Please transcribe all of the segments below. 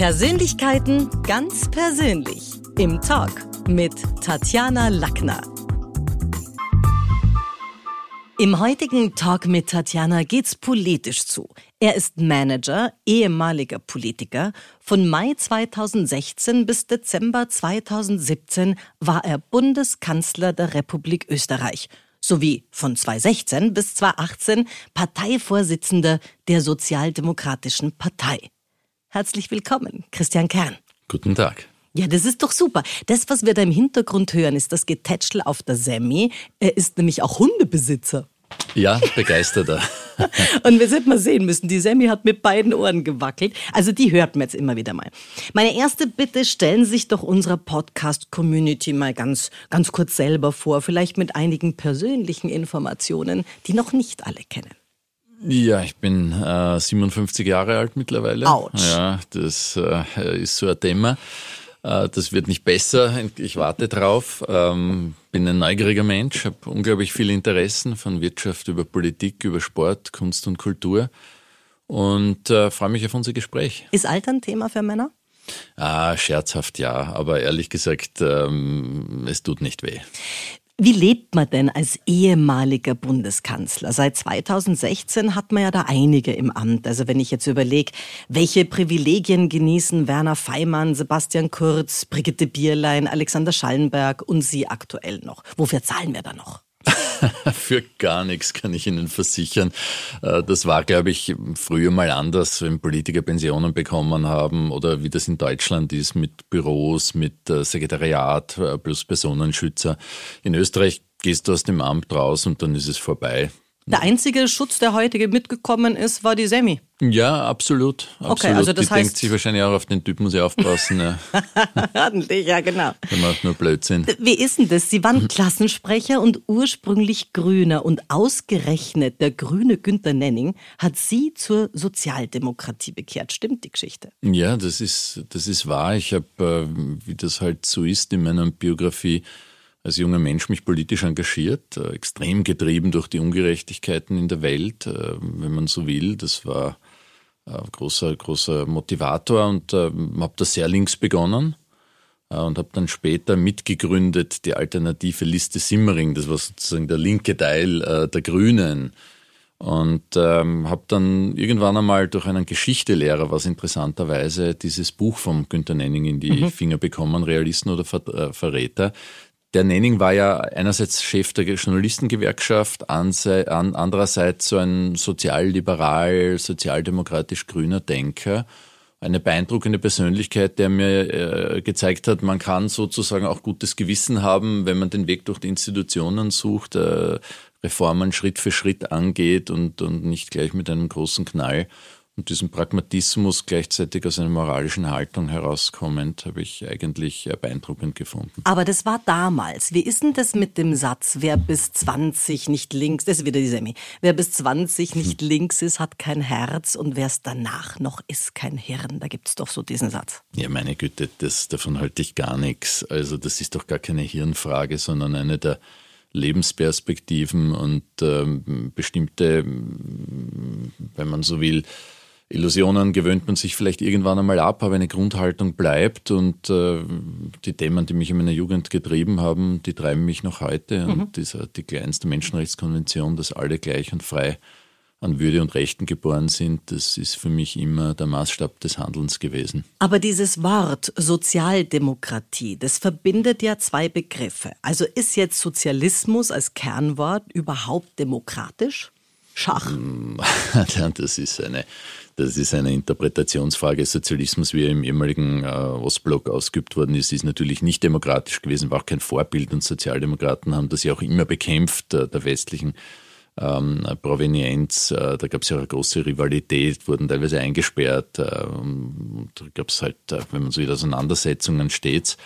Persönlichkeiten ganz persönlich im Talk mit Tatjana Lackner. Im heutigen Talk mit Tatjana geht's politisch zu. Er ist Manager, ehemaliger Politiker. Von Mai 2016 bis Dezember 2017 war er Bundeskanzler der Republik Österreich sowie von 2016 bis 2018 Parteivorsitzender der Sozialdemokratischen Partei. Herzlich willkommen, Christian Kern. Guten Tag. Ja, das ist doch super. Das, was wir da im Hintergrund hören, ist das Getätschel auf der Semi. Er ist nämlich auch Hundebesitzer. Ja, begeisterter. Und wir sind mal sehen müssen, die Sammy hat mit beiden Ohren gewackelt. Also die hört man jetzt immer wieder mal. Meine erste Bitte, stellen Sie sich doch unserer Podcast-Community mal ganz, ganz kurz selber vor, vielleicht mit einigen persönlichen Informationen, die noch nicht alle kennen. Ja, ich bin äh, 57 Jahre alt mittlerweile. Autsch. Ja, das äh, ist so ein Thema. Äh, das wird nicht besser. Ich warte drauf. Ähm, bin ein neugieriger Mensch, habe unglaublich viele Interessen von Wirtschaft über Politik, über Sport, Kunst und Kultur und äh, freue mich auf unser Gespräch. Ist Alter ein Thema für Männer? Ah, scherzhaft ja, aber ehrlich gesagt, ähm, es tut nicht weh. Wie lebt man denn als ehemaliger Bundeskanzler? Seit 2016 hat man ja da einige im Amt. Also wenn ich jetzt überlege, welche Privilegien genießen Werner Feimann, Sebastian Kurz, Brigitte Bierlein, Alexander Schallenberg und Sie aktuell noch? Wofür zahlen wir da noch? Für gar nichts kann ich Ihnen versichern. Äh, das war, glaube ich, früher mal anders, wenn Politiker Pensionen bekommen haben oder wie das in Deutschland ist mit Büros, mit äh, Sekretariat äh, plus Personenschützer. In Österreich gehst du aus dem Amt raus und dann ist es vorbei. Der einzige Schutz, der heute mitgekommen ist, war die Semi. Ja, absolut. absolut. Okay, also das die heißt, denkt sich wahrscheinlich auch auf den Typ muss ich aufpassen. ja. Ordentlich, ja, genau. Der macht nur Blödsinn. Wie ist denn das? Sie waren Klassensprecher und ursprünglich Grüner und ausgerechnet der grüne Günther Nenning hat Sie zur Sozialdemokratie bekehrt. Stimmt die Geschichte? Ja, das ist, das ist wahr. Ich habe, äh, wie das halt so ist in meiner Biografie, als junger Mensch mich politisch engagiert, äh, extrem getrieben durch die Ungerechtigkeiten in der Welt, äh, wenn man so will. Das war ein großer, großer Motivator und äh, habe da sehr links begonnen äh, und habe dann später mitgegründet die alternative Liste Simmering. Das war sozusagen der linke Teil äh, der Grünen. Und ähm, habe dann irgendwann einmal durch einen Geschichtelehrer, was interessanterweise dieses Buch vom Günter Nenning in die mhm. Finger bekommen, Realisten oder Ver äh, Verräter, der Nenning war ja einerseits Chef der Journalistengewerkschaft, andererseits so ein sozialliberal, sozialdemokratisch grüner Denker. Eine beeindruckende Persönlichkeit, der mir äh, gezeigt hat, man kann sozusagen auch gutes Gewissen haben, wenn man den Weg durch die Institutionen sucht, äh, Reformen Schritt für Schritt angeht und, und nicht gleich mit einem großen Knall. Und diesen Pragmatismus gleichzeitig aus einer moralischen Haltung herauskommend, habe ich eigentlich beeindruckend gefunden. Aber das war damals. Wie ist denn das mit dem Satz, wer bis 20 nicht links, das ist wieder die Semi, wer bis 20 nicht hm. links ist, hat kein Herz und wer es danach noch ist, kein Hirn. Da gibt es doch so diesen Satz. Ja, meine Güte, das, davon halte ich gar nichts. Also das ist doch gar keine Hirnfrage, sondern eine der Lebensperspektiven und ähm, bestimmte, wenn man so will, Illusionen gewöhnt man sich vielleicht irgendwann einmal ab, aber eine Grundhaltung bleibt und äh, die Themen, die mich in meiner Jugend getrieben haben, die treiben mich noch heute. Mhm. Und dieser 1 der Menschenrechtskonvention, dass alle gleich und frei an Würde und Rechten geboren sind, das ist für mich immer der Maßstab des Handelns gewesen. Aber dieses Wort Sozialdemokratie, das verbindet ja zwei Begriffe. Also ist jetzt Sozialismus als Kernwort überhaupt demokratisch? Schach. Das ist eine das ist eine Interpretationsfrage. Sozialismus, wie er im ehemaligen äh, Ostblock ausgeübt worden ist, ist natürlich nicht demokratisch gewesen, war auch kein Vorbild und Sozialdemokraten haben das ja auch immer bekämpft, äh, der westlichen ähm, Provenienz. Äh, da gab es ja auch eine große Rivalität, wurden teilweise eingesperrt. Äh, da gab es halt, äh, wenn man so will, Auseinandersetzungen stets.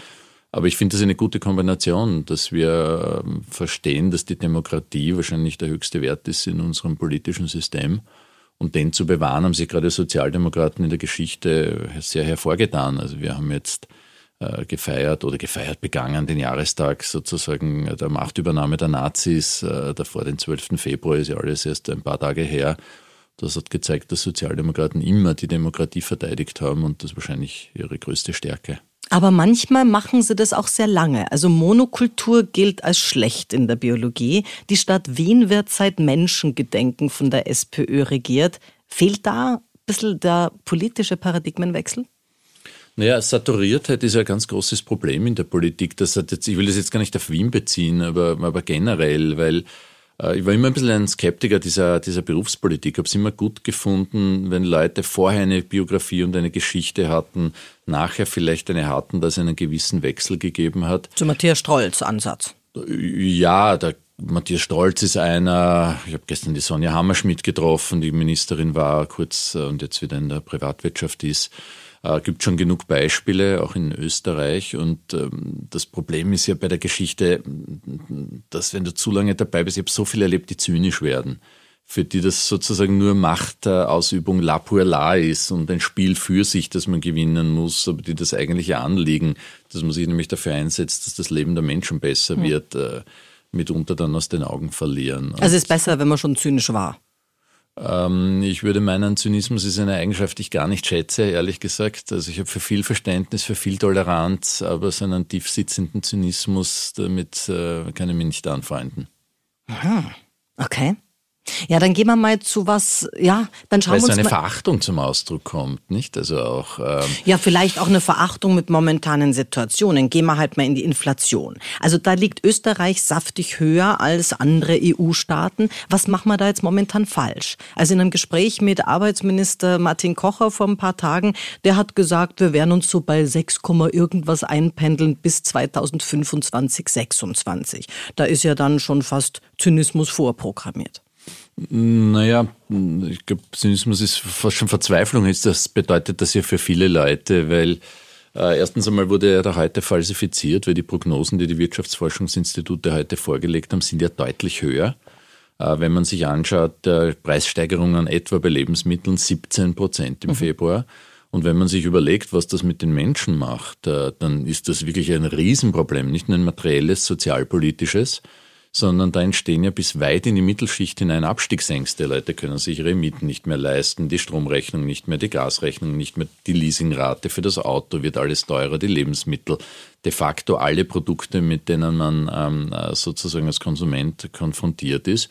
Aber ich finde das eine gute Kombination, dass wir ähm, verstehen, dass die Demokratie wahrscheinlich der höchste Wert ist in unserem politischen System und den zu bewahren, haben sich gerade Sozialdemokraten in der Geschichte sehr hervorgetan. Also wir haben jetzt äh, gefeiert oder gefeiert begangen den Jahrestag sozusagen der Machtübernahme der Nazis, äh, davor den 12. Februar ist ja alles erst ein paar Tage her. Das hat gezeigt, dass Sozialdemokraten immer die Demokratie verteidigt haben und das ist wahrscheinlich ihre größte Stärke. Aber manchmal machen sie das auch sehr lange. Also Monokultur gilt als schlecht in der Biologie. Die Stadt Wien wird seit Menschengedenken von der SPÖ regiert. Fehlt da ein bisschen der politische Paradigmenwechsel? Naja, Saturiertheit ist ein ganz großes Problem in der Politik. Das hat jetzt, ich will das jetzt gar nicht auf Wien beziehen, aber, aber generell, weil ich war immer ein bisschen ein Skeptiker dieser, dieser Berufspolitik. Ich habe es immer gut gefunden, wenn Leute vorher eine Biografie und eine Geschichte hatten, nachher vielleicht eine hatten, dass es einen gewissen Wechsel gegeben hat. Zu Matthias Strolz Ansatz. Ja, der Matthias Strolz ist einer, ich habe gestern die Sonja Hammerschmidt getroffen, die Ministerin war kurz äh, und jetzt wieder in der Privatwirtschaft ist. Äh, gibt schon genug Beispiele, auch in Österreich. Und ähm, das Problem ist ja bei der Geschichte, dass wenn du zu lange dabei bist, ich habe so viele erlebt, die zynisch werden für die das sozusagen nur Machtausübung la pour la ist und ein Spiel für sich, das man gewinnen muss, aber die das eigentliche Anliegen, dass man sich nämlich dafür einsetzt, dass das Leben der Menschen besser wird, äh, mitunter dann aus den Augen verlieren. Also es ist besser, wenn man schon zynisch war. Ähm, ich würde meinen, Zynismus ist eine Eigenschaft, die ich gar nicht schätze, ehrlich gesagt. Also ich habe für viel Verständnis, für viel Toleranz, aber so einen tief sitzenden Zynismus, damit äh, kann ich mich nicht anfreunden. Aha. Okay. Ja, dann gehen wir mal zu was, ja, dann schauen Weil wir uns so eine mal Verachtung zum Ausdruck kommt, nicht? Also auch. Ähm ja, vielleicht auch eine Verachtung mit momentanen Situationen. Gehen wir halt mal in die Inflation. Also da liegt Österreich saftig höher als andere EU-Staaten. Was machen wir da jetzt momentan falsch? Also in einem Gespräch mit Arbeitsminister Martin Kocher vor ein paar Tagen, der hat gesagt, wir werden uns so bei 6, irgendwas einpendeln bis 2025, 26. Da ist ja dann schon fast Zynismus vorprogrammiert. Naja, ich glaube, Zynismus ist fast schon Verzweiflung. Das bedeutet das ja für viele Leute, weil äh, erstens einmal wurde er da heute falsifiziert, weil die Prognosen, die die Wirtschaftsforschungsinstitute heute vorgelegt haben, sind ja deutlich höher. Äh, wenn man sich anschaut, äh, Preissteigerungen etwa bei Lebensmitteln 17 Prozent im mhm. Februar. Und wenn man sich überlegt, was das mit den Menschen macht, äh, dann ist das wirklich ein Riesenproblem, nicht nur ein materielles, sozialpolitisches, sondern da entstehen ja bis weit in die Mittelschicht hinein Abstiegsängste. Leute können sich ihre Mieten nicht mehr leisten, die Stromrechnung nicht mehr, die Gasrechnung nicht mehr, die Leasingrate für das Auto wird alles teurer, die Lebensmittel, de facto alle Produkte, mit denen man ähm, sozusagen als Konsument konfrontiert ist.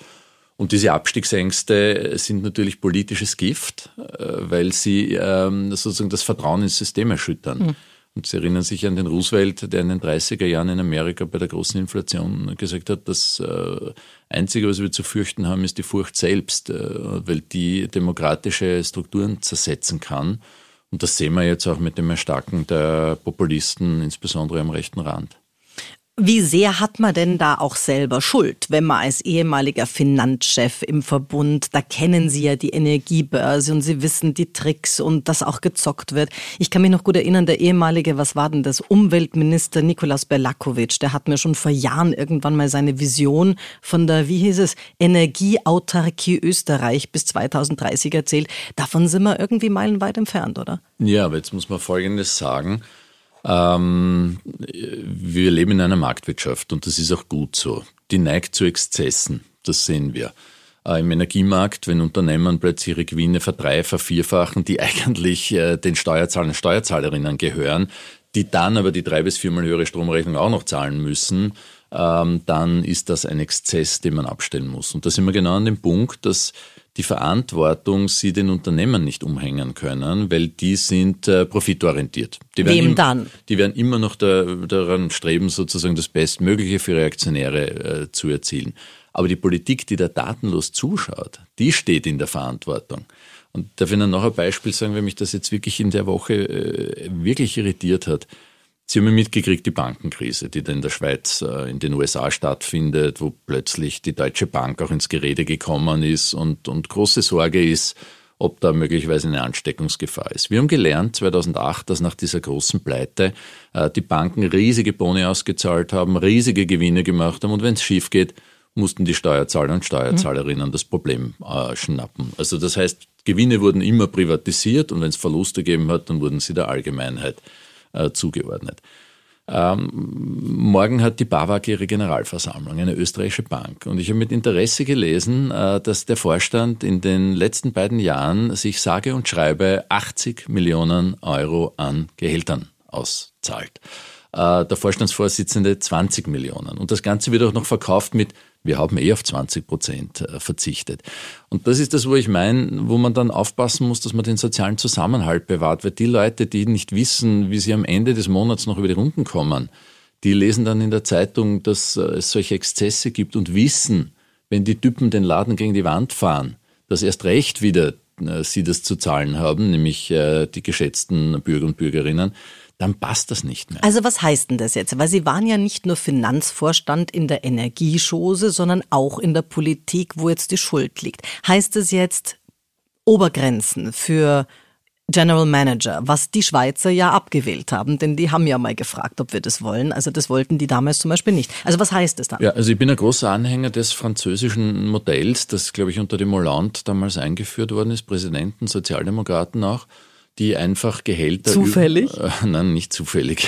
Und diese Abstiegsängste sind natürlich politisches Gift, äh, weil sie ähm, sozusagen das Vertrauen ins System erschüttern. Mhm. Und Sie erinnern sich an den Roosevelt, der in den 30er Jahren in Amerika bei der großen Inflation gesagt hat, das äh, Einzige, was wir zu fürchten haben, ist die Furcht selbst, äh, weil die demokratische Strukturen zersetzen kann. Und das sehen wir jetzt auch mit dem Erstarken der Populisten, insbesondere am rechten Rand. Wie sehr hat man denn da auch selber Schuld, wenn man als ehemaliger Finanzchef im Verbund, da kennen Sie ja die Energiebörse und Sie wissen die Tricks und dass auch gezockt wird. Ich kann mich noch gut erinnern, der ehemalige, was war denn das, Umweltminister Nikolaus Berlakovic, der hat mir schon vor Jahren irgendwann mal seine Vision von der, wie hieß es, Energieautarkie Österreich bis 2030 erzählt. Davon sind wir irgendwie meilenweit entfernt, oder? Ja, aber jetzt muss man Folgendes sagen. Ähm, wir leben in einer Marktwirtschaft und das ist auch gut so. Die neigt zu Exzessen, das sehen wir. Äh, Im Energiemarkt, wenn Unternehmen plötzlich ihre Gewinne verdreifachen, vervierfachen, die eigentlich äh, den Steuerzahlern und Steuerzahlerinnen gehören, die dann aber die drei bis viermal höhere Stromrechnung auch noch zahlen müssen, ähm, dann ist das ein Exzess, den man abstellen muss. Und da sind wir genau an dem Punkt, dass die Verantwortung sie den Unternehmen nicht umhängen können, weil die sind äh, profitorientiert. Die Wem im, dann? Die werden immer noch da, daran streben, sozusagen das Bestmögliche für ihre Aktionäre äh, zu erzielen. Aber die Politik, die da datenlos zuschaut, die steht in der Verantwortung. Und darf ich Ihnen noch ein Beispiel sagen, wenn mich das jetzt wirklich in der Woche äh, wirklich irritiert hat. Sie haben ja mitgekriegt, die Bankenkrise, die da in der Schweiz, äh, in den USA stattfindet, wo plötzlich die Deutsche Bank auch ins Gerede gekommen ist und, und große Sorge ist, ob da möglicherweise eine Ansteckungsgefahr ist. Wir haben gelernt 2008, dass nach dieser großen Pleite äh, die Banken riesige Boni ausgezahlt haben, riesige Gewinne gemacht haben und wenn es schief geht, mussten die Steuerzahler und Steuerzahlerinnen das Problem äh, schnappen. Also das heißt, Gewinne wurden immer privatisiert und wenn es Verluste gegeben hat, dann wurden sie der Allgemeinheit äh, zugeordnet. Ähm, morgen hat die BAWAG ihre Generalversammlung, eine österreichische Bank. Und ich habe mit Interesse gelesen, äh, dass der Vorstand in den letzten beiden Jahren sich sage und schreibe 80 Millionen Euro an Gehältern auszahlt. Äh, der Vorstandsvorsitzende 20 Millionen. Und das Ganze wird auch noch verkauft mit wir haben eh auf 20 Prozent äh, verzichtet. Und das ist das, wo ich meine, wo man dann aufpassen muss, dass man den sozialen Zusammenhalt bewahrt. Weil die Leute, die nicht wissen, wie sie am Ende des Monats noch über die Runden kommen, die lesen dann in der Zeitung, dass äh, es solche Exzesse gibt und wissen, wenn die Typen den Laden gegen die Wand fahren, dass erst recht wieder äh, sie das zu zahlen haben, nämlich die geschätzten Bürger und Bürgerinnen dann passt das nicht mehr. Also was heißt denn das jetzt? Weil Sie waren ja nicht nur Finanzvorstand in der Energieschose, sondern auch in der Politik, wo jetzt die Schuld liegt. Heißt es jetzt Obergrenzen für General Manager, was die Schweizer ja abgewählt haben, denn die haben ja mal gefragt, ob wir das wollen. Also das wollten die damals zum Beispiel nicht. Also was heißt das dann? Ja, also ich bin ein großer Anhänger des französischen Modells, das, glaube ich, unter dem Hollande damals eingeführt worden ist, Präsidenten, Sozialdemokraten auch die einfach Gehälter. Zufällig? Äh, nein, nicht zufällig.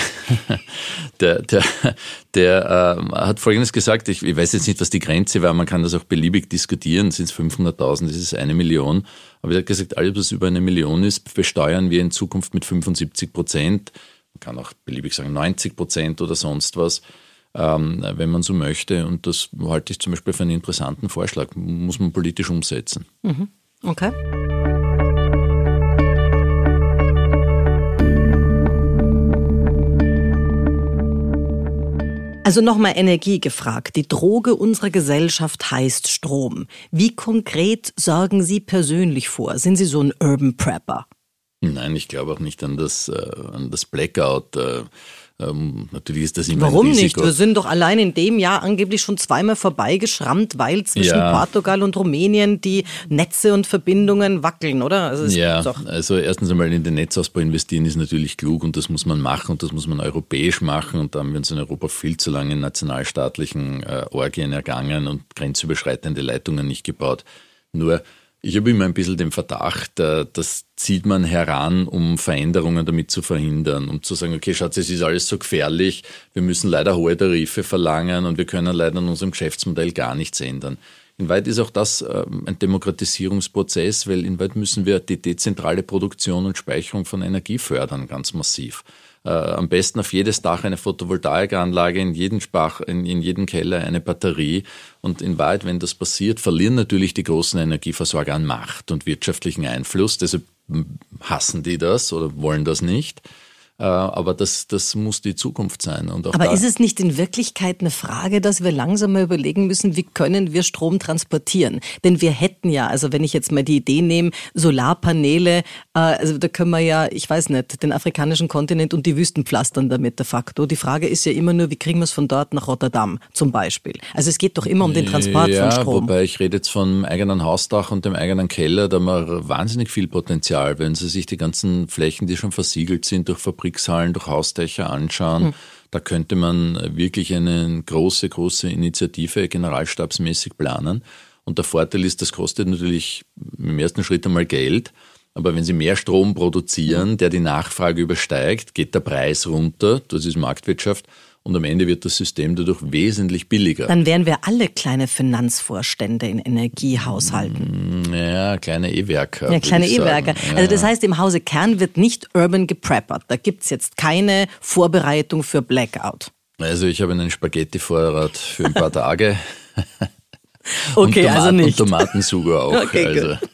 der der, der äh, hat Folgendes gesagt, ich, ich weiß jetzt nicht, was die Grenze war, man kann das auch beliebig diskutieren, sind es 500.000, ist es eine Million. Aber er hat gesagt, alles, was über eine Million ist, besteuern wir in Zukunft mit 75 Prozent. Man kann auch beliebig sagen 90 Prozent oder sonst was ähm, wenn man so möchte. Und das halte ich zum Beispiel für einen interessanten Vorschlag. Muss man politisch umsetzen. Mhm. Okay. Also nochmal Energie gefragt. Die Droge unserer Gesellschaft heißt Strom. Wie konkret sorgen Sie persönlich vor? Sind Sie so ein Urban Prepper? Nein, ich glaube auch nicht an das, äh, an das Blackout. Äh, ähm, natürlich ist das immer Warum ein nicht? Wir sind doch allein in dem Jahr angeblich schon zweimal vorbeigeschrammt, weil zwischen ja. Portugal und Rumänien die Netze und Verbindungen wackeln, oder? Also ja, also erstens einmal in den Netzausbau investieren ist natürlich klug und das muss man machen und das muss man europäisch machen und da haben wir uns in Europa viel zu lange in nationalstaatlichen äh, Orgien ergangen und grenzüberschreitende Leitungen nicht gebaut. Nur ich habe immer ein bisschen den Verdacht, äh, das zieht man heran, um Veränderungen damit zu verhindern, um zu sagen, okay, Schatz, es ist alles so gefährlich, wir müssen leider hohe Tarife verlangen und wir können leider an unserem Geschäftsmodell gar nichts ändern. Inwieweit ist auch das ähm, ein Demokratisierungsprozess, weil inwieweit müssen wir die dezentrale Produktion und Speicherung von Energie fördern, ganz massiv äh, am besten auf jedes Dach eine Photovoltaikanlage, in jedem Spach, in, in jedem Keller eine Batterie. Und in Wahrheit, wenn das passiert, verlieren natürlich die großen Energieversorger an Macht und wirtschaftlichen Einfluss. Deshalb hassen die das oder wollen das nicht. Äh, aber das, das muss die Zukunft sein. aber ist es nicht in Wirklichkeit eine Frage, dass wir langsam mal überlegen müssen, wie können wir Strom transportieren? Denn wir hätten ja, also wenn ich jetzt mal die Idee nehme, Solarpaneele, äh, also da können wir ja, ich weiß nicht, den afrikanischen Kontinent und die Wüsten pflastern damit de facto. Die Frage ist ja immer nur, wie kriegen wir es von dort nach Rotterdam zum Beispiel? Also es geht doch immer um den Transport ja, von Strom. Wobei ich rede jetzt vom eigenen Hausdach und dem eigenen Keller, da haben wir wahnsinnig viel Potenzial, wenn Sie sich die ganzen Flächen, die schon versiegelt sind durch Fabriken, Fabrikshallen, durch Hausdächer anschauen. Hm. Da könnte man wirklich eine große, große Initiative generalstabsmäßig planen. Und der Vorteil ist, das kostet natürlich im ersten Schritt einmal Geld. Aber wenn Sie mehr Strom produzieren, der die Nachfrage übersteigt, geht der Preis runter. Das ist Marktwirtschaft und am Ende wird das System dadurch wesentlich billiger. Dann wären wir alle kleine Finanzvorstände in Energiehaushalten. Mm, ja, kleine E-Werker. Ja, kleine E-Werker. Ja. Also das heißt, im Hause Kern wird nicht urban gepreppert. Da gibt es jetzt keine Vorbereitung für Blackout. Also ich habe einen Spaghetti-Vorrat für ein paar Tage. okay, Tomaten, also nicht. Und Tomatensuger auch. Okay, also. Gut.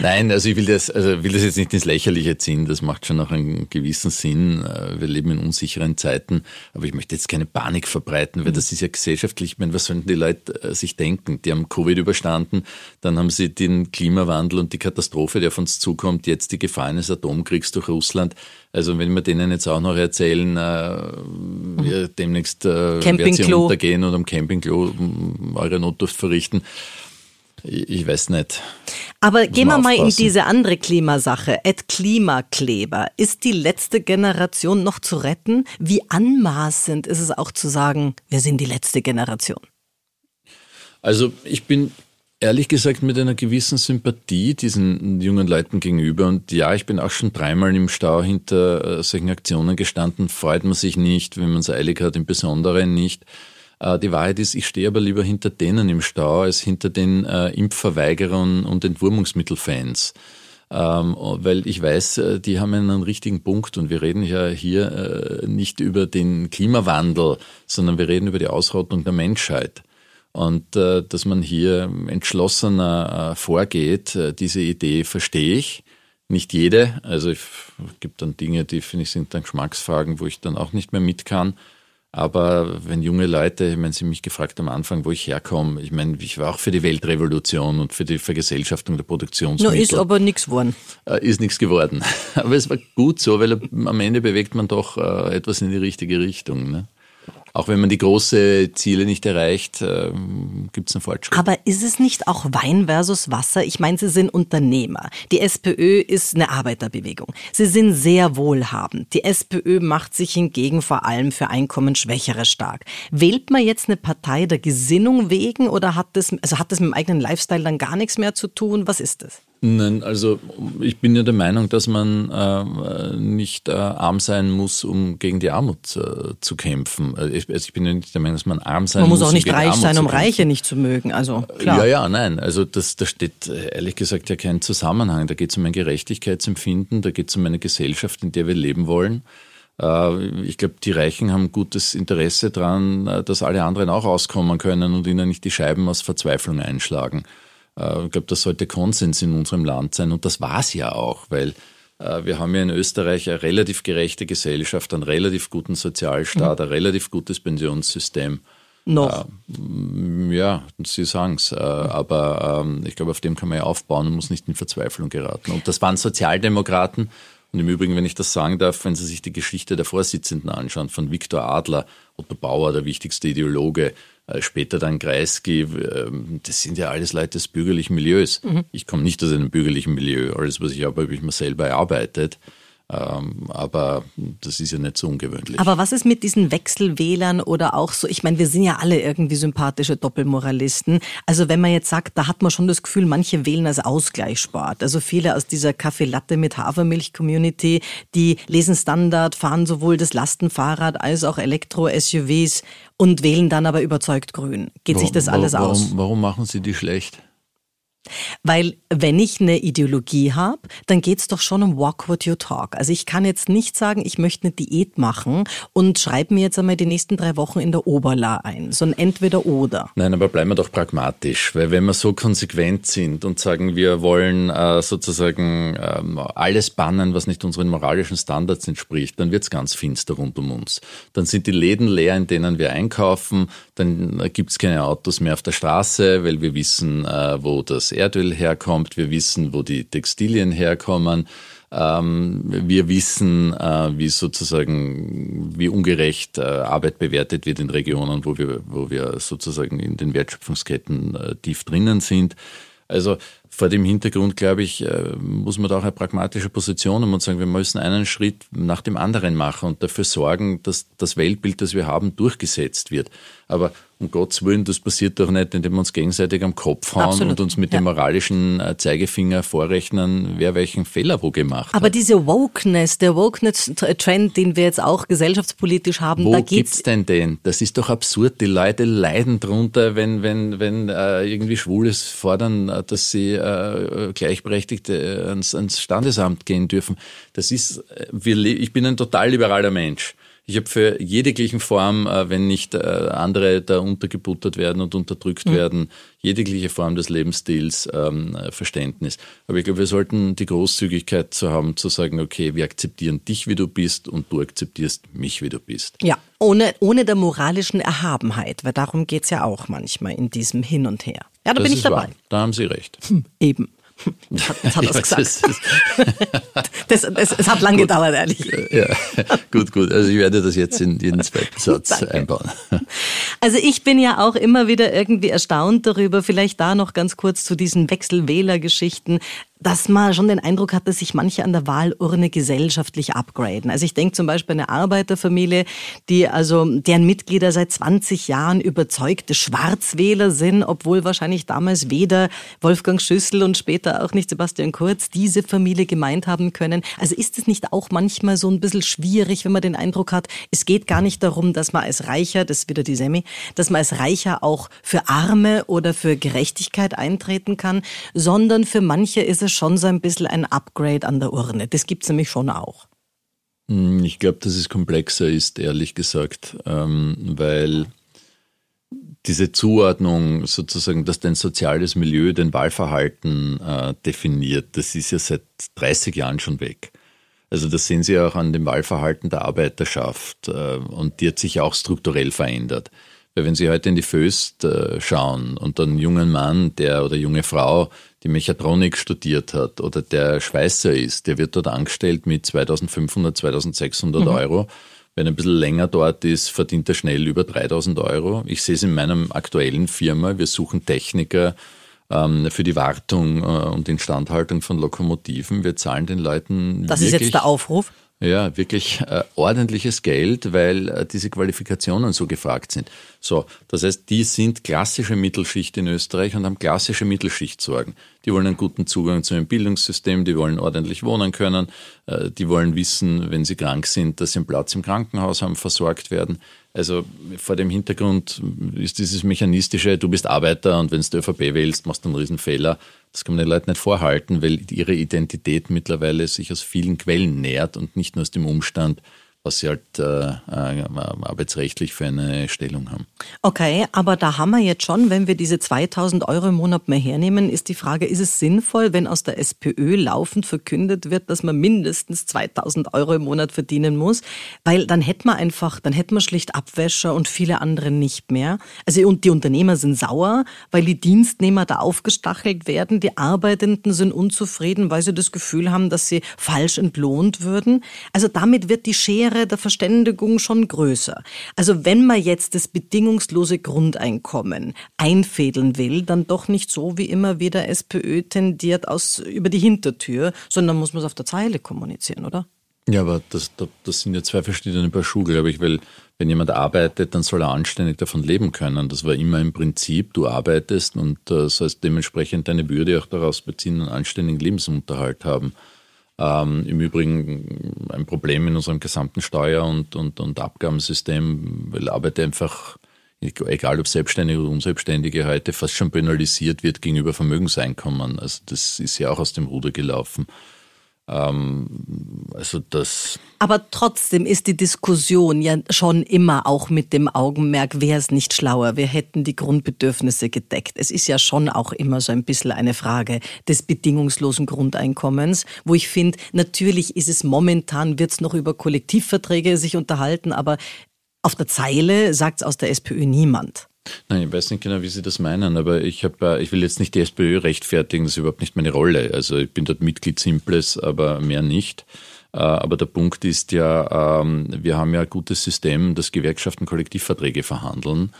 Nein, also ich will das, also will das jetzt nicht ins Lächerliche ziehen. Das macht schon auch einen gewissen Sinn. Äh, wir leben in unsicheren Zeiten, aber ich möchte jetzt keine Panik verbreiten, weil mhm. das ist ja gesellschaftlich. Ich meine, was sollen die Leute äh, sich denken? Die haben Covid überstanden, dann haben sie den Klimawandel und die Katastrophe, die auf uns zukommt, jetzt die Gefahr eines Atomkriegs durch Russland. Also wenn wir denen jetzt auch noch erzählen, äh, mhm. demnächst äh, werden sie untergehen und am Campingklo eure Notdurft verrichten. Ich weiß nicht. Aber gehen wir mal in diese andere Klimasache. Ed Klimakleber. Ist die letzte Generation noch zu retten? Wie anmaßend ist es auch zu sagen, wir sind die letzte Generation? Also ich bin ehrlich gesagt mit einer gewissen Sympathie diesen jungen Leuten gegenüber. Und ja, ich bin auch schon dreimal im Stau hinter äh, solchen Aktionen gestanden. Freut man sich nicht, wenn man es eilig hat, im Besonderen nicht. Äh, die Wahrheit ist, ich stehe aber lieber hinter denen im Stau als hinter den äh, Impfverweigerern und Entwurmungsmittelfans. Ähm, weil ich weiß, äh, die haben einen richtigen Punkt und wir reden ja hier nicht über den Klimawandel, sondern wir reden über die Ausrottung der Menschheit. Und dass man hier entschlossener vorgeht, diese Idee verstehe ich. Nicht jede, also es gibt dann Dinge, die finde ich sind dann Geschmacksfragen, wo ich dann auch nicht mehr mit kann. Aber wenn junge Leute, ich meine, Sie mich gefragt am Anfang, wo ich herkomme, ich meine, ich war auch für die Weltrevolution und für die Vergesellschaftung der Produktionsmittel. No, ist aber nichts geworden. Äh, ist nichts geworden. Aber es war gut so, weil am Ende bewegt man doch äh, etwas in die richtige Richtung. Ne? Auch wenn man die großen Ziele nicht erreicht, äh, gibt es einen Fortschritt. Aber ist es nicht auch Wein versus Wasser? Ich meine, Sie sind Unternehmer. Die SPÖ ist eine Arbeiterbewegung. Sie sind sehr wohlhabend. Die SPÖ macht sich hingegen vor allem für Einkommensschwächere stark. Wählt man jetzt eine Partei der Gesinnung wegen oder hat das, also hat das mit dem eigenen Lifestyle dann gar nichts mehr zu tun? Was ist das? Nein, also ich bin ja der Meinung, dass man äh, nicht äh, arm sein muss, um gegen die Armut äh, zu kämpfen. Also ich, also ich, bin ja nicht der Meinung, dass man arm sein muss. Man muss auch nicht um reich sein, um Reiche nicht zu mögen. Also klar. Ja, ja, nein. Also das, da steht äh, ehrlich gesagt ja kein Zusammenhang. Da geht es um ein Gerechtigkeitsempfinden, da geht es um eine Gesellschaft, in der wir leben wollen. Äh, ich glaube, die Reichen haben gutes Interesse daran, äh, dass alle anderen auch auskommen können und ihnen nicht die Scheiben aus Verzweiflung einschlagen. Äh, ich glaube, das sollte Konsens in unserem Land sein und das war es ja auch, weil äh, wir haben ja in Österreich eine relativ gerechte Gesellschaft, einen relativ guten Sozialstaat, mhm. ein relativ gutes Pensionssystem. Noch. Äh, ja, Sie sagen es. Äh, aber ähm, ich glaube, auf dem kann man ja aufbauen und muss nicht in Verzweiflung geraten. Und das waren Sozialdemokraten. Und im Übrigen, wenn ich das sagen darf, wenn Sie sich die Geschichte der Vorsitzenden anschauen, von Viktor Adler, Otto Bauer, der wichtigste Ideologe, später dann Kreisky, ähm, das sind ja alles Leute des bürgerlichen Milieus. Mhm. Ich komme nicht aus einem bürgerlichen Milieu. Alles, was ich habe, habe ich mir selber erarbeitet. Ähm, aber das ist ja nicht so ungewöhnlich. Aber was ist mit diesen Wechselwählern oder auch so, ich meine, wir sind ja alle irgendwie sympathische Doppelmoralisten. Also wenn man jetzt sagt, da hat man schon das Gefühl, manche wählen als Ausgleichssport. Also viele aus dieser Kaffeelatte mit Hafermilch-Community, die lesen Standard, fahren sowohl das Lastenfahrrad als auch Elektro-SUVs und wählen dann aber überzeugt grün. Geht warum, sich das alles warum, aus? Warum machen sie die schlecht? Weil wenn ich eine Ideologie habe, dann geht es doch schon um Walk what you talk. Also ich kann jetzt nicht sagen, ich möchte eine Diät machen und schreibe mir jetzt einmal die nächsten drei Wochen in der Oberla ein, sondern entweder oder. Nein, aber bleiben wir doch pragmatisch, weil wenn wir so konsequent sind und sagen, wir wollen äh, sozusagen äh, alles bannen, was nicht unseren moralischen Standards entspricht, dann wird es ganz finster rund um uns. Dann sind die Läden leer, in denen wir einkaufen, dann äh, gibt es keine Autos mehr auf der Straße, weil wir wissen, äh, wo das Erdöl herkommt, wir wissen, wo die Textilien herkommen, ähm, wir wissen, äh, wie sozusagen, wie ungerecht äh, Arbeit bewertet wird in Regionen, wo wir, wo wir sozusagen in den Wertschöpfungsketten äh, tief drinnen sind. Also vor dem Hintergrund, glaube ich, muss man da auch eine pragmatische Position haben und sagen, wir müssen einen Schritt nach dem anderen machen und dafür sorgen, dass das Weltbild, das wir haben, durchgesetzt wird. Aber um Gottes Willen, das passiert doch nicht, indem wir uns gegenseitig am Kopf hauen Absolut. und uns mit ja. dem moralischen äh, Zeigefinger vorrechnen, wer welchen Fehler wo gemacht Aber hat. Aber diese Wokeness, der Wokeness-Trend, den wir jetzt auch gesellschaftspolitisch haben, wo da geht's gibt's denn den? Das ist doch absurd. Die Leute leiden drunter, wenn, wenn, wenn äh, irgendwie Schwules fordern, äh, dass sie äh, Gleichberechtigte ans, ans Standesamt gehen dürfen. Das ist, äh, ich bin ein total liberaler Mensch. Ich habe für jeglichen Form, äh, wenn nicht äh, andere da untergebuttert werden und unterdrückt mhm. werden, jegliche Form des Lebensstils ähm, Verständnis. Aber ich glaube, wir sollten die Großzügigkeit zu haben, zu sagen, okay, wir akzeptieren dich, wie du bist und du akzeptierst mich, wie du bist. Ja, ohne, ohne der moralischen Erhabenheit, weil darum geht es ja auch manchmal in diesem Hin und Her. Ja, da das bin ich dabei. Wahr. Da haben Sie recht. Hm, eben. Hat, jetzt hat es gesagt. Das, das, es hat lang gut. gedauert, ehrlich. Ja, gut, gut. Also ich werde das jetzt in jeden zweiten Satz einbauen. Also ich bin ja auch immer wieder irgendwie erstaunt darüber, vielleicht da noch ganz kurz zu diesen Wechselwählergeschichten dass man schon den Eindruck hat, dass sich manche an der Wahlurne gesellschaftlich upgraden. Also ich denke zum Beispiel eine Arbeiterfamilie, die also deren Mitglieder seit 20 Jahren überzeugte Schwarzwähler sind, obwohl wahrscheinlich damals weder Wolfgang Schüssel und später auch nicht Sebastian Kurz diese Familie gemeint haben können. Also ist es nicht auch manchmal so ein bisschen schwierig, wenn man den Eindruck hat, es geht gar nicht darum, dass man als Reicher, das ist wieder die Semi, dass man als Reicher auch für Arme oder für Gerechtigkeit eintreten kann, sondern für manche ist es schon so ein bisschen ein Upgrade an der Urne. Das gibt es nämlich schon auch. Hm, ich glaube, dass es komplexer ist, ehrlich gesagt, ähm, weil diese Zuordnung sozusagen, dass dein soziales Milieu dein Wahlverhalten äh, definiert, das ist ja seit 30 Jahren schon weg. Also das sehen Sie auch an dem Wahlverhalten der Arbeiterschaft äh, und die hat sich auch strukturell verändert. Weil wenn Sie heute in die Föst äh, schauen und einen jungen Mann, der oder junge Frau, die Mechatronik studiert hat oder der Schweißer ist, der wird dort angestellt mit 2500, 2600 mhm. Euro. Wenn er ein bisschen länger dort ist, verdient er schnell über 3000 Euro. Ich sehe es in meinem aktuellen Firma. Wir suchen Techniker ähm, für die Wartung äh, und Instandhaltung von Lokomotiven. Wir zahlen den Leuten. Das ist jetzt der Aufruf? Ja, wirklich äh, ordentliches Geld, weil äh, diese Qualifikationen so gefragt sind. So, das heißt, die sind klassische Mittelschicht in Österreich und haben klassische Mittelschichtsorgen. Die wollen einen guten Zugang zu einem Bildungssystem, die wollen ordentlich wohnen können, äh, die wollen wissen, wenn sie krank sind, dass sie einen Platz im Krankenhaus haben, versorgt werden. Also vor dem Hintergrund ist dieses mechanistische, du bist Arbeiter und wenn du ÖVP wählst, machst du einen Riesenfehler. Das kann man den Leuten nicht vorhalten, weil ihre Identität mittlerweile sich aus vielen Quellen nährt und nicht nur aus dem Umstand, was sie halt äh, äh, arbeitsrechtlich für eine Stellung haben. Okay, aber da haben wir jetzt schon, wenn wir diese 2000 Euro im Monat mehr hernehmen, ist die Frage, ist es sinnvoll, wenn aus der SPÖ laufend verkündet wird, dass man mindestens 2000 Euro im Monat verdienen muss? Weil dann hätten wir einfach, dann hätten wir schlicht Abwäscher und viele andere nicht mehr. Also und die Unternehmer sind sauer, weil die Dienstnehmer da aufgestachelt werden, die Arbeitenden sind unzufrieden, weil sie das Gefühl haben, dass sie falsch entlohnt würden. Also damit wird die Schere Schwere der Verständigung schon größer. Also wenn man jetzt das bedingungslose Grundeinkommen einfädeln will, dann doch nicht so wie immer wieder SPÖ tendiert aus über die Hintertür, sondern muss man es auf der Zeile kommunizieren, oder? Ja, aber das, das sind ja zwei verschiedene Paar Schuhe, glaube ich, weil wenn jemand arbeitet, dann soll er anständig davon leben können. Das war immer im Prinzip, du arbeitest und äh, sollst dementsprechend deine Würde auch daraus beziehen, einen anständigen Lebensunterhalt haben. Ähm, Im Übrigen ein Problem in unserem gesamten Steuer- und, und, und Abgabensystem, weil Arbeit einfach, egal ob Selbstständige oder Unselbstständige, heute fast schon penalisiert wird gegenüber Vermögenseinkommen. Also das ist ja auch aus dem Ruder gelaufen. Ähm, also das. Aber trotzdem ist die Diskussion ja schon immer auch mit dem Augenmerk, wäre es nicht schlauer, wir hätten die Grundbedürfnisse gedeckt. Es ist ja schon auch immer so ein bisschen eine Frage des bedingungslosen Grundeinkommens, wo ich finde, natürlich ist es momentan, wird es noch über Kollektivverträge sich unterhalten, aber auf der Zeile sagt es aus der SPÖ niemand. Nein, ich weiß nicht genau, wie Sie das meinen, aber ich, hab, äh, ich will jetzt nicht die SPÖ rechtfertigen, das ist überhaupt nicht meine Rolle. Also ich bin dort Mitglied Simples, aber mehr nicht. Äh, aber der Punkt ist ja, ähm, wir haben ja ein gutes System, dass Gewerkschaften Kollektivverträge verhandeln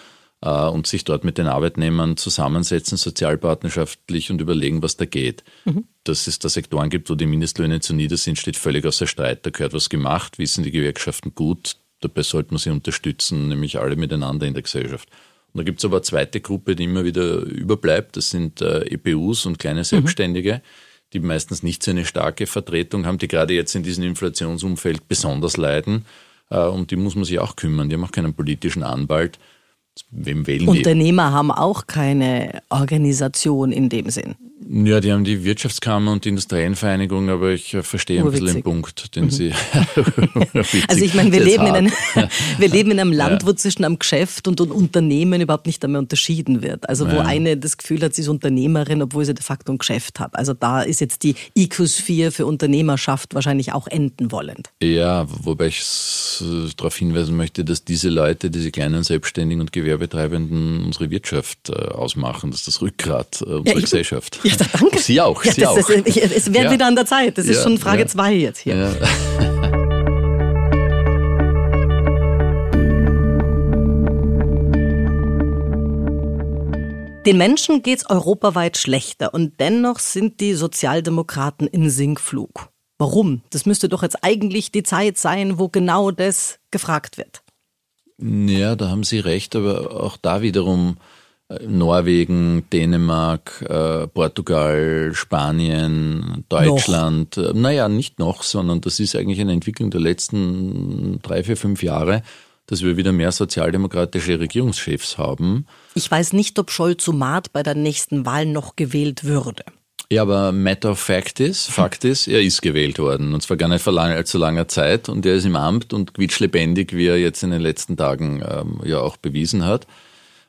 äh, und sich dort mit den Arbeitnehmern zusammensetzen, sozialpartnerschaftlich und überlegen, was da geht. Mhm. Dass es da Sektoren gibt, wo die Mindestlöhne zu nieder sind, steht völlig außer Streit. Da gehört was gemacht, wissen die Gewerkschaften gut. Dabei sollte man sie unterstützen, nämlich alle miteinander in der Gesellschaft. Und da gibt es aber eine zweite Gruppe, die immer wieder überbleibt. Das sind äh, EPUs und kleine Selbstständige, mhm. die meistens nicht so eine starke Vertretung haben, die gerade jetzt in diesem Inflationsumfeld besonders leiden. Äh, um die muss man sich auch kümmern. Die haben auch keinen politischen Anwalt. Wem wählen Unternehmer die? haben auch keine Organisation in dem Sinn. Ja, die haben die Wirtschaftskammer und die Industriellenvereinigung, aber ich äh, verstehe Urwitzig. ein bisschen den Punkt, den mhm. Sie. also ich meine, wir leben, in einem, wir leben in einem Land, ja. wo zwischen einem Geschäft und einem Unternehmen überhaupt nicht einmal unterschieden wird. Also wo ja. eine das Gefühl hat, sie ist Unternehmerin, obwohl sie de facto ein Geschäft hat. Also da ist jetzt die IQ4 für Unternehmerschaft wahrscheinlich auch enden wollend. Ja, wobei ich darauf hinweisen möchte, dass diese Leute, diese kleinen Selbstständigen und Gewerbetreibenden unsere Wirtschaft äh, ausmachen. Das ist das Rückgrat äh, unserer ja, Gesellschaft. Ja, danke. Sie auch. Ja, Sie auch. Ist, es wäre ja. wieder an der Zeit. Das ist schon Frage zwei jetzt hier. Den Menschen geht's europaweit schlechter und dennoch sind die Sozialdemokraten in Sinkflug. Warum? Das müsste doch jetzt eigentlich die Zeit sein, wo genau das gefragt wird. Ja, da haben Sie recht, aber auch da wiederum äh, Norwegen, Dänemark, äh, Portugal, Spanien, Deutschland. Noch. Äh, naja, nicht noch, sondern das ist eigentlich eine Entwicklung der letzten drei, vier, fünf Jahre dass wir wieder mehr sozialdemokratische Regierungschefs haben. Ich weiß nicht, ob Scholz-Sumat bei der nächsten Wahl noch gewählt würde. Ja, aber matter of fact ist, Fakt ist, er ist gewählt worden. Und zwar gar nicht vor lang, allzu langer Zeit. Und er ist im Amt und quietschlebendig, wie er jetzt in den letzten Tagen ähm, ja auch bewiesen hat.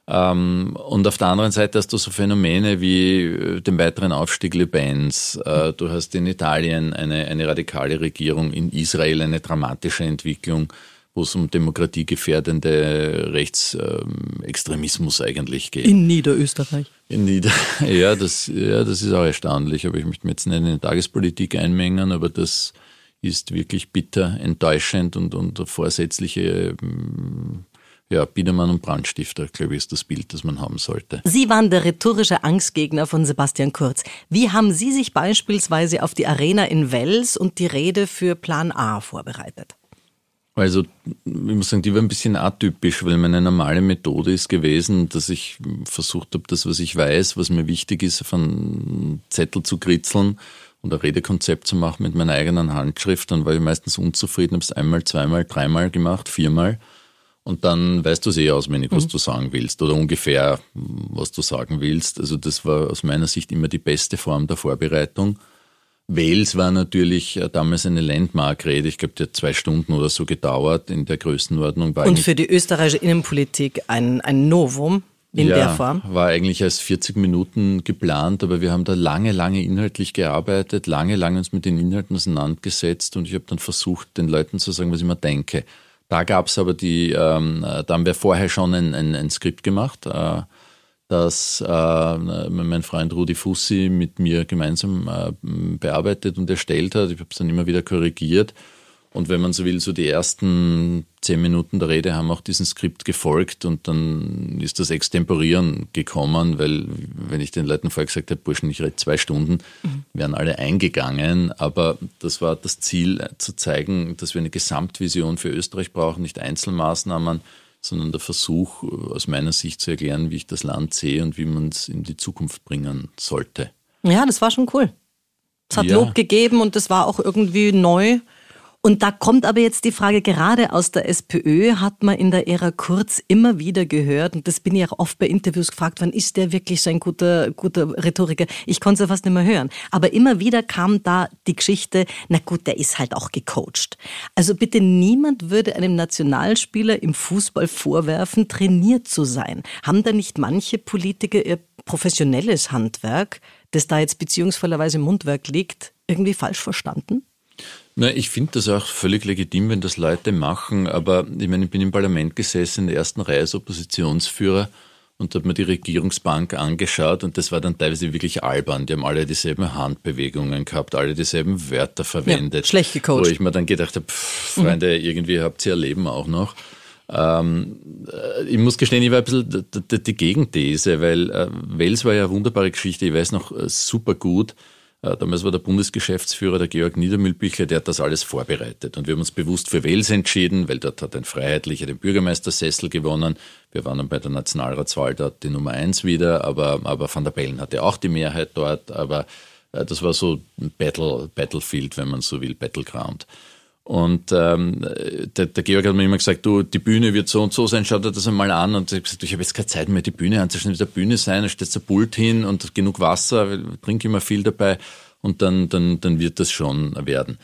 Ähm, und auf der anderen Seite hast du so Phänomene wie äh, den weiteren Aufstieg Le Pens. Äh, du hast in Italien eine, eine radikale Regierung, in Israel eine dramatische Entwicklung wo es um demokratiegefährdende Rechtsextremismus eigentlich geht. In Niederösterreich. In Nieder ja, das, ja, das ist auch erstaunlich, aber ich möchte mir jetzt nicht in die Tagespolitik einmengen, aber das ist wirklich bitter, enttäuschend und, und vorsätzliche ja, Biedermann und Brandstifter, glaube ich, ist das Bild, das man haben sollte. Sie waren der rhetorische Angstgegner von Sebastian Kurz. Wie haben Sie sich beispielsweise auf die Arena in Wels und die Rede für Plan A vorbereitet? Also ich muss sagen, die war ein bisschen atypisch, weil meine normale Methode ist gewesen, dass ich versucht habe, das, was ich weiß, was mir wichtig ist, auf einen Zettel zu kritzeln und ein Redekonzept zu machen mit meiner eigenen Handschrift. Dann war ich meistens unzufrieden, habe es einmal, zweimal, dreimal gemacht, viermal. Und dann weißt du es eh auswendig, was mhm. du sagen willst oder ungefähr, was du sagen willst. Also das war aus meiner Sicht immer die beste Form der Vorbereitung. Wales war natürlich äh, damals eine Landmark-Rede. Ich glaube, die hat zwei Stunden oder so gedauert in der Größenordnung. War Und für die österreichische Innenpolitik ein, ein Novum in ja, der Form? war eigentlich als 40 Minuten geplant, aber wir haben da lange, lange inhaltlich gearbeitet, lange, lange uns mit den Inhalten auseinandergesetzt und ich habe dann versucht, den Leuten zu sagen, was ich mir denke. Da gab es aber die, ähm, da haben wir vorher schon ein, ein, ein Skript gemacht. Äh, das äh, mein Freund Rudi Fussi mit mir gemeinsam äh, bearbeitet und erstellt hat. Ich habe es dann immer wieder korrigiert. Und wenn man so will, so die ersten zehn Minuten der Rede haben auch diesem Skript gefolgt und dann ist das Extemporieren gekommen, weil wenn ich den Leuten vorher gesagt habe, Burschen, ich rede zwei Stunden, mhm. wären alle eingegangen. Aber das war das Ziel, äh, zu zeigen, dass wir eine Gesamtvision für Österreich brauchen, nicht Einzelmaßnahmen sondern der Versuch, aus meiner Sicht zu erklären, wie ich das Land sehe und wie man es in die Zukunft bringen sollte. Ja, das war schon cool. Es hat ja. Lob gegeben und das war auch irgendwie neu. Und da kommt aber jetzt die Frage, gerade aus der SPÖ hat man in der Ära Kurz immer wieder gehört, und das bin ich auch oft bei Interviews gefragt, wann ist der wirklich so ein guter, guter Rhetoriker? Ich konnte es ja fast nicht mehr hören. Aber immer wieder kam da die Geschichte, na gut, der ist halt auch gecoacht. Also bitte niemand würde einem Nationalspieler im Fußball vorwerfen, trainiert zu sein. Haben da nicht manche Politiker ihr professionelles Handwerk, das da jetzt beziehungsvollerweise im Mundwerk liegt, irgendwie falsch verstanden? Na, ich finde das auch völlig legitim, wenn das Leute machen, aber ich meine, ich bin im Parlament gesessen, in der ersten Reihe als Oppositionsführer und habe mir die Regierungsbank angeschaut und das war dann teilweise wirklich albern. Die haben alle dieselben Handbewegungen gehabt, alle dieselben Wörter verwendet. Ja, schlecht gecoacht. Wo ich mir dann gedacht habe, Freunde, mhm. irgendwie habt ihr ihr Leben auch noch. Ähm, äh, ich muss gestehen, ich war ein bisschen die Gegenthese, weil äh, Wales war ja eine wunderbare Geschichte, ich weiß noch äh, super gut, damals war der Bundesgeschäftsführer, der Georg Niedermühlbichler, der hat das alles vorbereitet. Und wir haben uns bewusst für Wels entschieden, weil dort hat ein Freiheitlicher den Bürgermeistersessel gewonnen. Wir waren dann bei der Nationalratswahl dort die Nummer eins wieder, aber, aber Van der Bellen hatte auch die Mehrheit dort. Aber äh, das war so ein Battle, Battlefield, wenn man so will, Battleground. Und ähm, der, der Georg hat mir immer gesagt, du, die Bühne wird so und so sein, schau dir das einmal an. Und ich habe gesagt, ich habe jetzt keine Zeit mehr, die Bühne anzuschauen, wie der Bühne sein, da steht der Pult hin und genug Wasser, trinke immer viel dabei und dann, dann, dann wird das schon werden.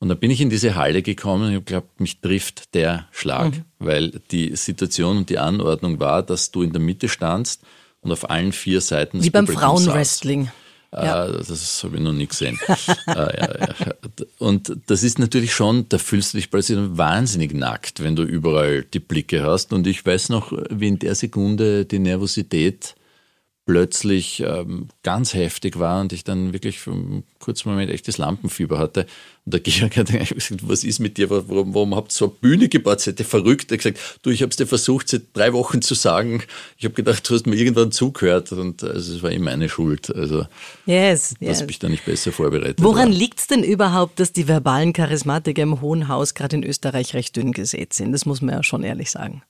Und dann bin ich in diese Halle gekommen und ich habe geglaubt, mich trifft der Schlag, mhm. weil die Situation und die Anordnung war, dass du in der Mitte standst und auf allen vier Seiten Wie beim Frauenwrestling. Ja. Äh, das habe ich noch nie gesehen. Äh, und das ist natürlich schon, da fühlst du dich plötzlich wahnsinnig nackt, wenn du überall die Blicke hast. Und ich weiß noch, wie in der Sekunde die Nervosität plötzlich ähm, ganz heftig war und ich dann wirklich für einen kurzen Moment echtes Lampenfieber hatte. Und der Georg hat gesagt, was ist mit dir, warum, warum habt ihr so eine Bühne gebaut? Seid ihr verrückt? Er hat gesagt, du, ich habe es dir versucht, seit drei Wochen zu sagen. Ich habe gedacht, du hast mir irgendwann zugehört und also, es war eh meine Schuld. Also yes, yes. dass ich da nicht besser vorbereitet Woran liegt es denn überhaupt, dass die verbalen Charismatiker im Hohen Haus gerade in Österreich recht dünn gesät sind? Das muss man ja schon ehrlich sagen.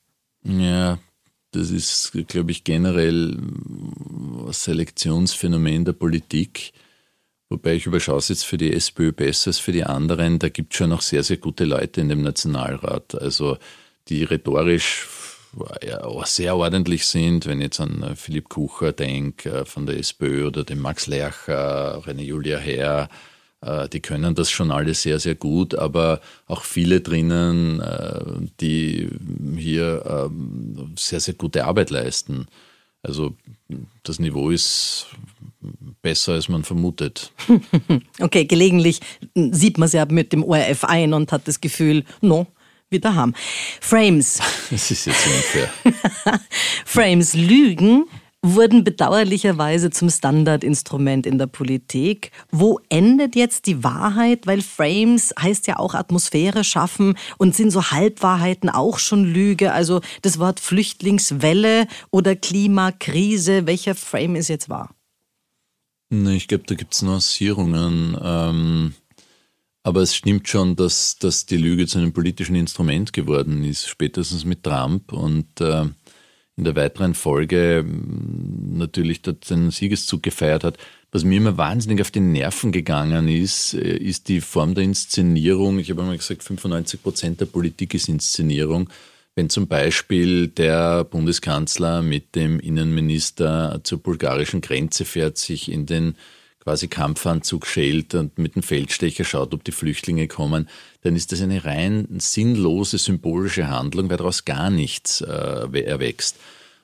Ja, das ist, glaube ich, generell ein Selektionsphänomen der Politik. Wobei ich überschaue es jetzt für die SPÖ besser als für die anderen. Da gibt es schon noch sehr, sehr gute Leute in dem Nationalrat. Also die rhetorisch sehr ordentlich sind, wenn ich jetzt an äh, Philipp Kucher denke äh, von der SPÖ oder den Max Lercher, René Julia Herr, äh, die können das schon alle sehr, sehr gut, aber auch viele drinnen, die hier ähm, sehr, sehr gute Arbeit leisten. Also das Niveau ist besser, als man vermutet. Okay, gelegentlich sieht man es ja mit dem ORF ein und hat das Gefühl, no, wieder haben. Frames. Das ist jetzt unfair. Frames Lügen wurden bedauerlicherweise zum Standardinstrument in der Politik. Wo endet jetzt die Wahrheit? Weil Frames heißt ja auch Atmosphäre schaffen und sind so Halbwahrheiten auch schon Lüge. Also das Wort Flüchtlingswelle oder Klimakrise, welcher Frame ist jetzt wahr? Ich glaube, da gibt es Nuancierungen. Ähm, aber es stimmt schon, dass, dass die Lüge zu einem politischen Instrument geworden ist, spätestens mit Trump. Und äh, in der weiteren Folge mm, natürlich dort seinen Siegeszug gefeiert hat. Was mir immer wahnsinnig auf die Nerven gegangen ist, äh, ist die Form der Inszenierung. Ich habe einmal gesagt, 95 Prozent der Politik ist Inszenierung. Wenn zum Beispiel der Bundeskanzler mit dem Innenminister zur bulgarischen Grenze fährt, sich in den quasi Kampfanzug schält und mit dem Feldstecher schaut, ob die Flüchtlinge kommen, dann ist das eine rein sinnlose symbolische Handlung, weil daraus gar nichts äh, erwächst.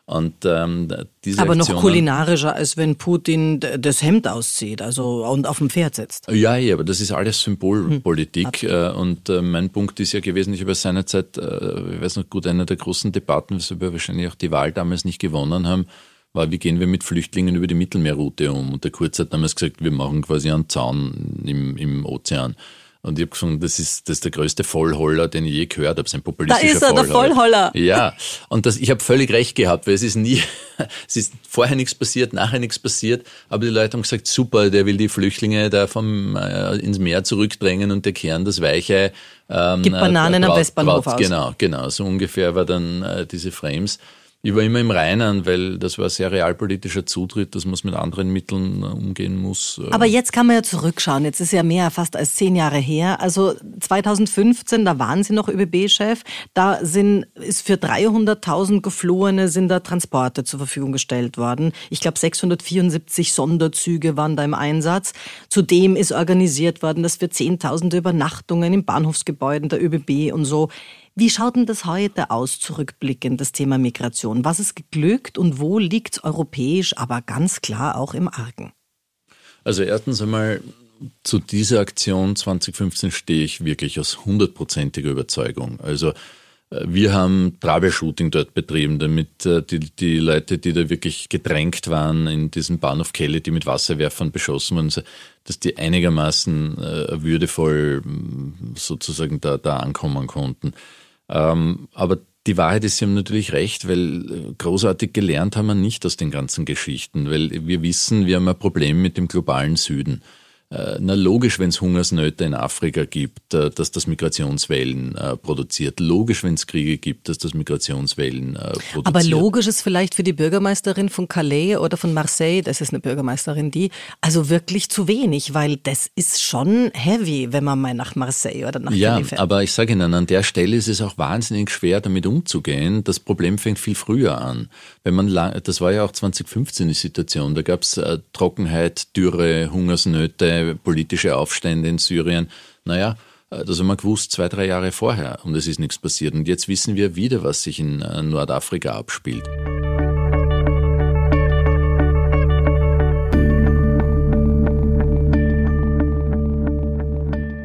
Und, ähm, Aber noch kulinarischer, als wenn Putin das Hemd auszieht also und auf dem Pferd sitzt. Ja, ja, aber das ist alles Symbolpolitik. Hm, und äh, mein Punkt ist ja gewesen, ich habe seinerzeit, äh, ich weiß noch gut, einer der großen Debatten, weshalb wir wahrscheinlich auch die Wahl damals nicht gewonnen haben, war, wie gehen wir mit Flüchtlingen über die Mittelmeerroute um? Und der Kurz hat damals gesagt, wir machen quasi einen Zaun im, im Ozean. Und ich habe gefunden, das ist, das ist der größte Vollholler, den ich je gehört habe. Sein populistischer Da ist er, Vollholler. der Vollholler. Ja, und das, ich habe völlig recht gehabt, weil es ist nie, es ist vorher nichts passiert, nachher nichts passiert, aber die Leute haben gesagt, super, der will die Flüchtlinge da vom, äh, ins Meer zurückdrängen und der kehren das Weiche. Ähm, Gibt Bananen äh, am Westbahnhof aus. Genau, genau, so ungefähr war dann äh, diese Frames. Ich war immer im Reinen, weil das war sehr realpolitischer Zutritt, dass man es mit anderen Mitteln äh, umgehen muss. Äh. Aber jetzt kann man ja zurückschauen. Jetzt ist ja mehr fast als zehn Jahre her. Also 2015, da waren Sie noch ÖBB-Chef. Da sind, ist für 300.000 Geflohene sind da Transporte zur Verfügung gestellt worden. Ich glaube, 674 Sonderzüge waren da im Einsatz. Zudem ist organisiert worden, dass wir zehntausende Übernachtungen in Bahnhofsgebäuden der ÖBB und so wie schaut denn das heute aus, zurückblickend, das Thema Migration? Was ist geglückt und wo liegt es europäisch, aber ganz klar auch im Argen? Also erstens einmal zu dieser Aktion 2015 stehe ich wirklich aus hundertprozentiger Überzeugung. Also wir haben Troubleshooting dort betrieben, damit äh, die, die Leute, die da wirklich gedrängt waren in diesem Bahnhof Kelle, die mit Wasserwerfern beschossen wurden, dass die einigermaßen äh, würdevoll sozusagen da, da ankommen konnten. Ähm, aber die Wahrheit ist, Sie haben natürlich recht, weil äh, großartig gelernt haben wir nicht aus den ganzen Geschichten, weil wir wissen, wir haben ein Problem mit dem globalen Süden. Äh, na logisch, wenn es Hungersnöte in Afrika gibt, äh, dass das Migrationswellen äh, produziert. Logisch, wenn es Kriege gibt, dass das Migrationswellen produziert. Aber logisch ist vielleicht für die Bürgermeisterin von Calais oder von Marseille, das ist eine Bürgermeisterin, die, also wirklich zu wenig, weil das ist schon heavy, wenn man mal nach Marseille oder nach Ja, fährt. aber ich sage Ihnen, an der Stelle ist es auch wahnsinnig schwer, damit umzugehen. Das Problem fängt viel früher an. Wenn man lang, das war ja auch 2015 die Situation, da gab es Trockenheit, Dürre, Hungersnöte, politische Aufstände in Syrien. Naja, äh, das haben wir gewusst zwei, drei Jahre vorher und es ist nichts passiert. Und jetzt wissen wir wieder, was sich in äh, Nordafrika abspielt.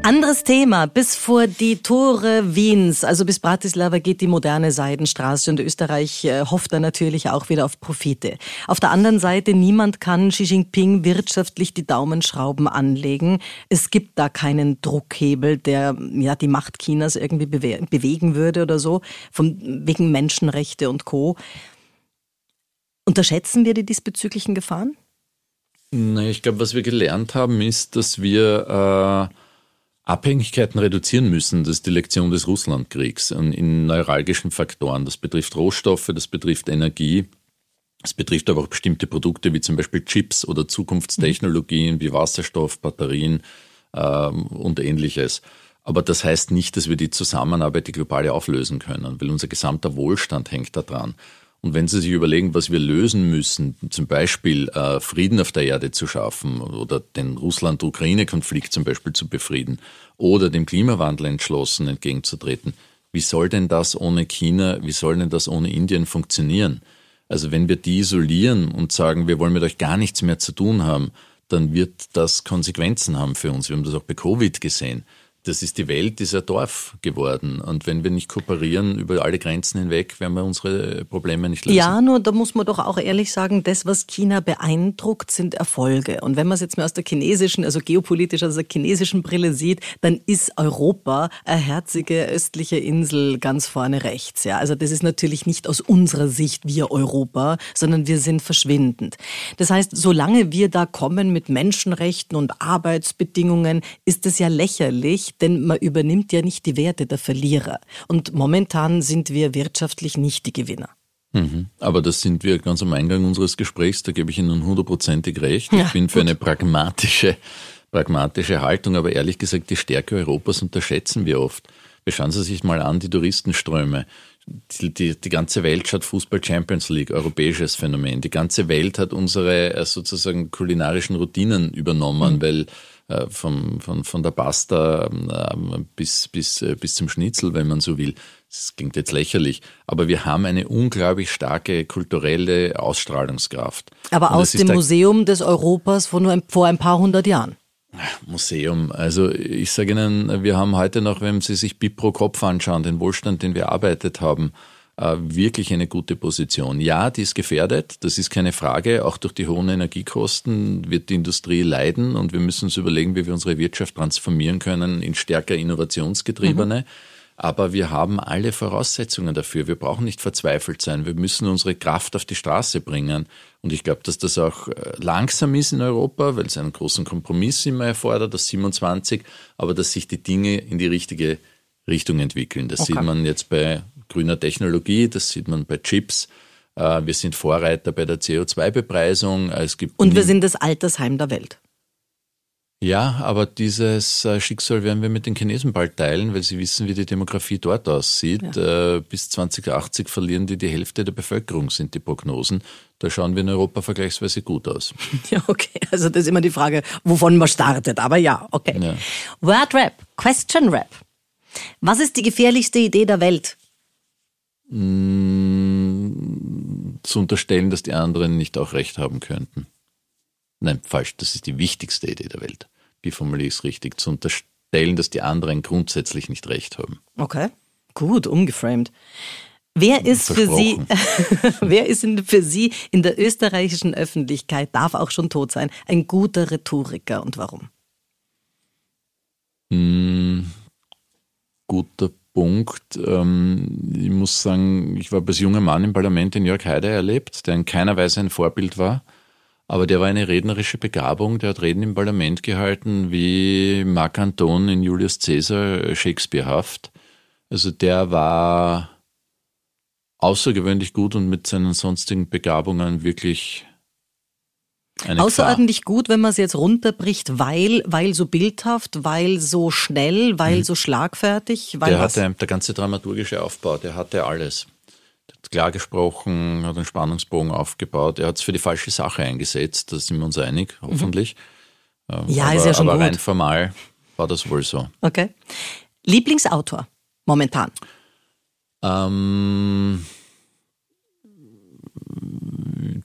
Anderes Thema. Bis vor die Tore Wiens, also bis Bratislava geht die moderne Seidenstraße und Österreich äh, hofft da natürlich auch wieder auf Profite. Auf der anderen Seite, niemand kann Xi Jinping wirtschaftlich die Daumenschrauben anlegen. Es gibt da keinen Druckhebel, der ja die Macht Chinas irgendwie bewe bewegen würde oder so, von, wegen Menschenrechte und Co. Unterschätzen wir die diesbezüglichen Gefahren? Na, ich glaube, was wir gelernt haben, ist, dass wir äh Abhängigkeiten reduzieren müssen. Das ist die Lektion des Russlandkriegs in neuralgischen Faktoren. Das betrifft Rohstoffe, das betrifft Energie, es betrifft aber auch bestimmte Produkte wie zum Beispiel Chips oder Zukunftstechnologien wie Wasserstoff, Batterien ähm, und ähnliches. Aber das heißt nicht, dass wir die Zusammenarbeit, die globale auflösen können, weil unser gesamter Wohlstand hängt daran. Und wenn Sie sich überlegen, was wir lösen müssen, zum Beispiel äh, Frieden auf der Erde zu schaffen oder den Russland-Ukraine-Konflikt zum Beispiel zu befrieden oder dem Klimawandel entschlossen entgegenzutreten, wie soll denn das ohne China, wie soll denn das ohne Indien funktionieren? Also wenn wir die isolieren und sagen, wir wollen mit euch gar nichts mehr zu tun haben, dann wird das Konsequenzen haben für uns. Wir haben das auch bei Covid gesehen das ist die Welt dieser Dorf geworden. Und wenn wir nicht kooperieren über alle Grenzen hinweg, werden wir unsere Probleme nicht lösen. Ja, nur da muss man doch auch ehrlich sagen, das, was China beeindruckt, sind Erfolge. Und wenn man es jetzt mal aus der chinesischen, also geopolitisch aus der chinesischen Brille sieht, dann ist Europa eine herzige östliche Insel ganz vorne rechts. Ja, also das ist natürlich nicht aus unserer Sicht wir Europa, sondern wir sind verschwindend. Das heißt, solange wir da kommen mit Menschenrechten und Arbeitsbedingungen, ist es ja lächerlich, denn man übernimmt ja nicht die Werte der Verlierer. Und momentan sind wir wirtschaftlich nicht die Gewinner. Mhm. Aber das sind wir ganz am Eingang unseres Gesprächs, da gebe ich Ihnen hundertprozentig recht. Ich ja, bin für gut. eine pragmatische, pragmatische Haltung, aber ehrlich gesagt, die Stärke Europas unterschätzen wir oft. Schauen Sie sich mal an, die Touristenströme. Die, die, die ganze Welt schaut Fußball Champions League, europäisches Phänomen. Die ganze Welt hat unsere äh, sozusagen kulinarischen Routinen übernommen, mhm. weil äh, vom, von, von der Pasta äh, bis, bis, äh, bis zum Schnitzel, wenn man so will. Das klingt jetzt lächerlich, aber wir haben eine unglaublich starke kulturelle Ausstrahlungskraft. Aber Und aus dem Museum des Europas von nur ein, vor ein paar hundert Jahren. Museum. Also ich sage Ihnen, wir haben heute noch, wenn Sie sich BIP pro Kopf anschauen, den Wohlstand, den wir erarbeitet haben, wirklich eine gute Position. Ja, die ist gefährdet, das ist keine Frage. Auch durch die hohen Energiekosten wird die Industrie leiden und wir müssen uns überlegen, wie wir unsere Wirtschaft transformieren können in stärker innovationsgetriebene. Mhm. Aber wir haben alle Voraussetzungen dafür. Wir brauchen nicht verzweifelt sein. Wir müssen unsere Kraft auf die Straße bringen. Und ich glaube, dass das auch äh, langsam ist in Europa, weil es einen großen Kompromiss immer erfordert, das 27, aber dass sich die Dinge in die richtige Richtung entwickeln. Das okay. sieht man jetzt bei grüner Technologie, das sieht man bei Chips. Äh, wir sind Vorreiter bei der CO2-Bepreisung. Und wir sind das Altersheim der Welt. Ja, aber dieses äh, Schicksal werden wir mit den Chinesen bald teilen, weil sie wissen, wie die Demografie dort aussieht. Ja. Äh, bis 2080 verlieren die die Hälfte der Bevölkerung, sind die Prognosen. Da schauen wir in Europa vergleichsweise gut aus. Ja, okay. Also das ist immer die Frage, wovon man startet. Aber ja, okay. Ja. Word Rap, Question Rap. Was ist die gefährlichste Idee der Welt? Mm, zu unterstellen, dass die anderen nicht auch recht haben könnten. Nein, falsch. Das ist die wichtigste Idee der Welt. Wie formuliere ich es richtig? Zu unterstellen, dass die anderen grundsätzlich nicht recht haben. Okay, gut, umgeframed. Wer ist für Sie, wer ist für Sie in der österreichischen Öffentlichkeit, darf auch schon tot sein, ein guter Rhetoriker und warum? Hm, guter Punkt. Ähm, ich muss sagen, ich habe als junger Mann im Parlament den Jörg Haider erlebt, der in keiner Weise ein Vorbild war. Aber der war eine rednerische Begabung, der hat Reden im Parlament gehalten wie Marc Anton in Julius Caesar Shakespearehaft. Also der war außergewöhnlich gut und mit seinen sonstigen Begabungen wirklich eine Außerordentlich Gefahr. gut, wenn man es jetzt runterbricht, weil, weil so bildhaft, weil so schnell, weil mhm. so schlagfertig. Weil der hatte der ganze dramaturgische Aufbau, der hatte alles. Der hat klar gesprochen, hat einen Spannungsbogen aufgebaut. Er hat es für die falsche Sache eingesetzt, da sind wir uns einig, mhm. hoffentlich. Mhm. Ja, aber, ist ja schon aber gut. rein formal war das wohl so. Okay. Lieblingsautor momentan? Ähm,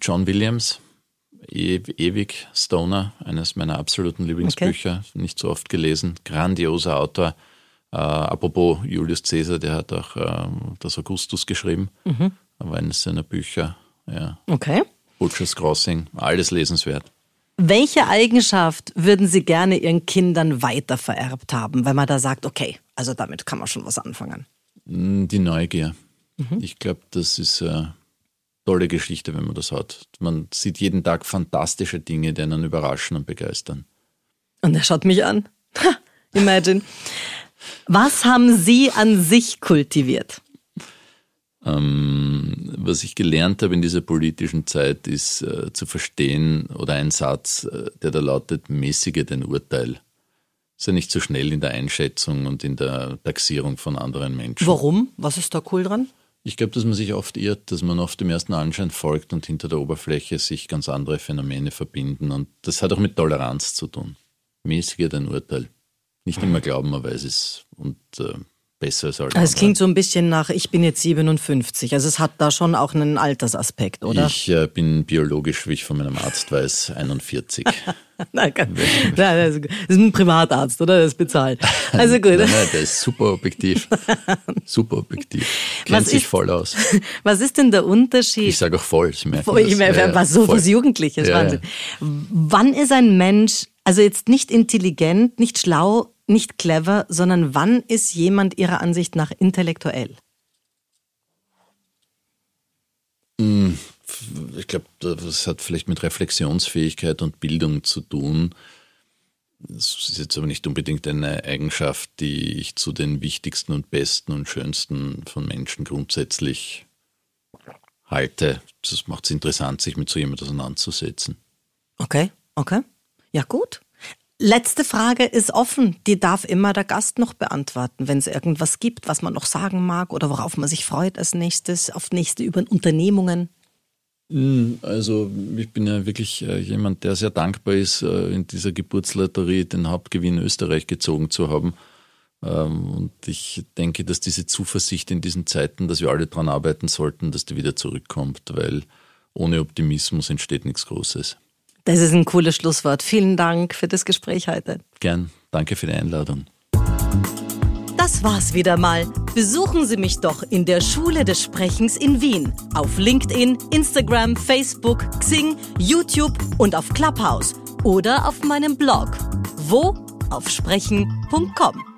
John Williams e ewig Stoner, eines meiner absoluten Lieblingsbücher, okay. nicht so oft gelesen, grandioser Autor. Äh, apropos Julius Caesar, der hat auch äh, das Augustus geschrieben, mhm. aber eines seiner Bücher. Ja. Okay. Butcher's Crossing, alles lesenswert. Welche Eigenschaft würden Sie gerne Ihren Kindern weitervererbt haben, wenn man da sagt, okay, also damit kann man schon was anfangen? Mm, die Neugier. Mhm. Ich glaube, das ist eine tolle Geschichte, wenn man das hat. Man sieht jeden Tag fantastische Dinge, die einen überraschen und begeistern. Und er schaut mich an. Imagine. Was haben Sie an sich kultiviert? Ähm, was ich gelernt habe in dieser politischen Zeit, ist äh, zu verstehen oder ein Satz, äh, der da lautet, mäßige den Urteil. Sei nicht so schnell in der Einschätzung und in der Taxierung von anderen Menschen. Warum? Was ist da cool dran? Ich glaube, dass man sich oft irrt, dass man oft dem ersten Anschein folgt und hinter der Oberfläche sich ganz andere Phänomene verbinden. Und das hat auch mit Toleranz zu tun. Mäßige den Urteil. Nicht immer glauben, man weiß es. Und äh, besser als alle Es klingt so ein bisschen nach, ich bin jetzt 57. Also es hat da schon auch einen Altersaspekt, oder? Ich äh, bin biologisch, wie ich von meinem Arzt weiß, 41. nein, nein, das ist ein Privatarzt, oder? Das ist bezahlt. Also gut. nein, nein, der ist super objektiv. super objektiv. Kennt sich voll aus. Was ist denn der Unterschied? Ich sage auch voll. Sie merken voll, ich meine, ja, was so was Jugendliches, ja, Wahnsinn. Ja. Wann ist ein Mensch, also jetzt nicht intelligent, nicht schlau, nicht clever, sondern wann ist jemand Ihrer Ansicht nach intellektuell? Hm, ich glaube, das hat vielleicht mit Reflexionsfähigkeit und Bildung zu tun. Das ist jetzt aber nicht unbedingt eine Eigenschaft, die ich zu den wichtigsten und besten und schönsten von Menschen grundsätzlich halte. Das macht es interessant, sich mit so jemandem auseinanderzusetzen. Okay, okay. Ja, gut. Letzte Frage ist offen. Die darf immer der Gast noch beantworten, wenn es irgendwas gibt, was man noch sagen mag oder worauf man sich freut als nächstes, auf nächste über Unternehmungen. Hm, also ich bin ja wirklich äh, jemand, der sehr dankbar ist, äh, in dieser Geburtslotterie den Hauptgewinn Österreich gezogen zu haben. Ähm, und ich denke, dass diese Zuversicht in diesen Zeiten, dass wir alle daran arbeiten sollten, dass die wieder zurückkommt, weil ohne Optimismus entsteht nichts Großes. Das ist ein cooles Schlusswort. Vielen Dank für das Gespräch heute. Gern. Danke für die Einladung. Das war's wieder mal. Besuchen Sie mich doch in der Schule des Sprechens in Wien. Auf LinkedIn, Instagram, Facebook, Xing, YouTube und auf Clubhouse. Oder auf meinem Blog. Wo? Auf sprechen.com.